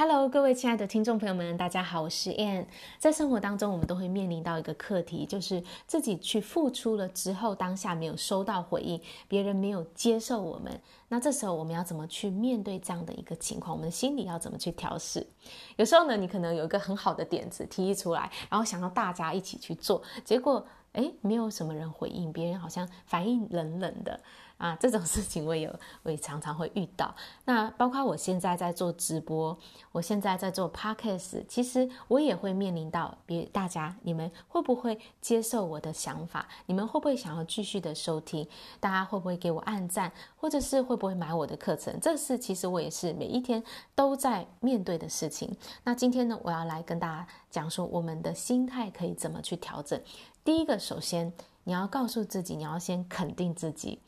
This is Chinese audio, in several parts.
Hello，各位亲爱的听众朋友们，大家好，我是 Ann。在生活当中，我们都会面临到一个课题，就是自己去付出了之后，当下没有收到回应，别人没有接受我们。那这时候我们要怎么去面对这样的一个情况？我们的心里要怎么去调试？有时候呢，你可能有一个很好的点子提议出来，然后想要大家一起去做，结果诶，没有什么人回应，别人好像反应冷冷的。啊，这种事情我也有，我也常常会遇到。那包括我现在在做直播，我现在在做 podcast，其实我也会面临到别大家，你们会不会接受我的想法？你们会不会想要继续的收听？大家会不会给我按赞，或者是会不会买我的课程？这是其实我也是每一天都在面对的事情。那今天呢，我要来跟大家讲说，我们的心态可以怎么去调整。第一个，首先你要告诉自己，你要先肯定自己。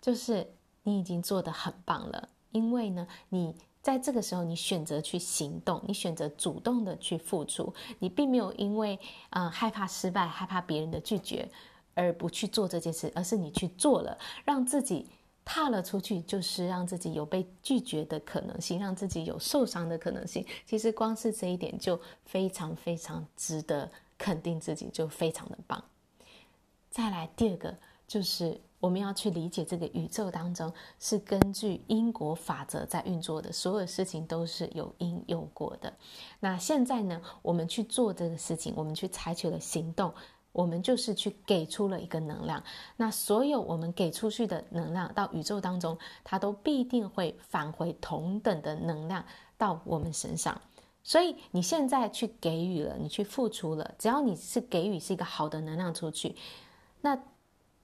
就是你已经做得很棒了，因为呢，你在这个时候你选择去行动，你选择主动的去付出，你并没有因为嗯害怕失败、害怕别人的拒绝而不去做这件事，而是你去做了，让自己踏了出去，就是让自己有被拒绝的可能性，让自己有受伤的可能性。其实光是这一点就非常非常值得肯定自己，就非常的棒。再来第二个就是。我们要去理解这个宇宙当中是根据因果法则在运作的，所有事情都是有因有果的。那现在呢，我们去做这个事情，我们去采取了行动，我们就是去给出了一个能量。那所有我们给出去的能量到宇宙当中，它都必定会返回同等的能量到我们身上。所以你现在去给予了，你去付出了，只要你是给予是一个好的能量出去，那。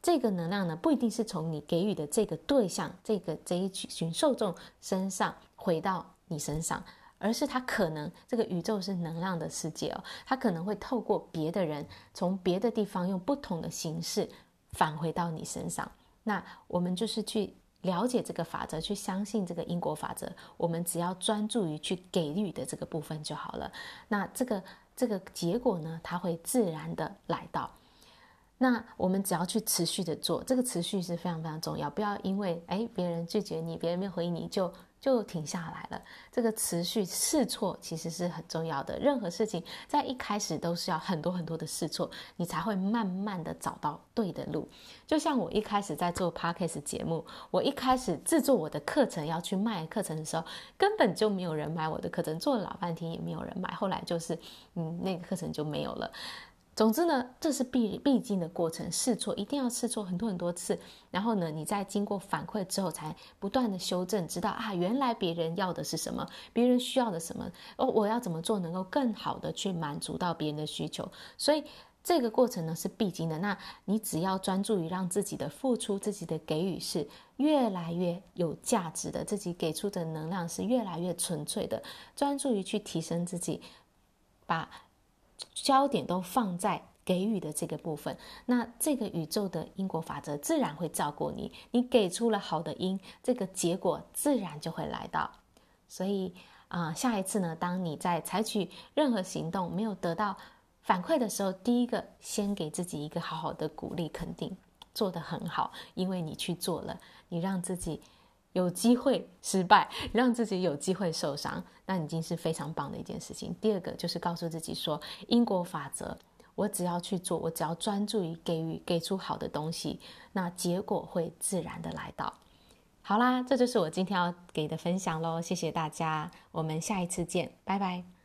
这个能量呢，不一定是从你给予的这个对象、这个这一群受众身上回到你身上，而是它可能这个宇宙是能量的世界哦，它可能会透过别的人，从别的地方用不同的形式返回到你身上。那我们就是去了解这个法则，去相信这个因果法则，我们只要专注于去给予的这个部分就好了。那这个这个结果呢，它会自然的来到。那我们只要去持续的做，这个持续是非常非常重要。不要因为诶别人拒绝你，别人没有回应你就就停下来了。这个持续试错其实是很重要的。任何事情在一开始都是要很多很多的试错，你才会慢慢的找到对的路。就像我一开始在做 Podcast 节目，我一开始制作我的课程要去卖课程的时候，根本就没有人买我的课程，做了老半天也没有人买。后来就是嗯，那个课程就没有了。总之呢，这是必必经的过程，试错一定要试错很多很多次，然后呢，你在经过反馈之后，才不断的修正，知道啊，原来别人要的是什么，别人需要的什么，哦，我要怎么做能够更好的去满足到别人的需求，所以这个过程呢是必经的。那你只要专注于让自己的付出、自己的给予是越来越有价值的，自己给出的能量是越来越纯粹的，专注于去提升自己，把。焦点都放在给予的这个部分，那这个宇宙的因果法则自然会照顾你。你给出了好的因，这个结果自然就会来到。所以啊、下一次呢，当你在采取任何行动没有得到反馈的时候，第一个先给自己一个好好的鼓励肯定，做得很好，因为你去做了，你让自己。有机会失败，让自己有机会受伤，那已经是非常棒的一件事情。第二个就是告诉自己说，因果法则，我只要去做，我只要专注于给予，给出好的东西，那结果会自然的来到。好啦，这就是我今天要给的分享喽，谢谢大家，我们下一次见，拜拜。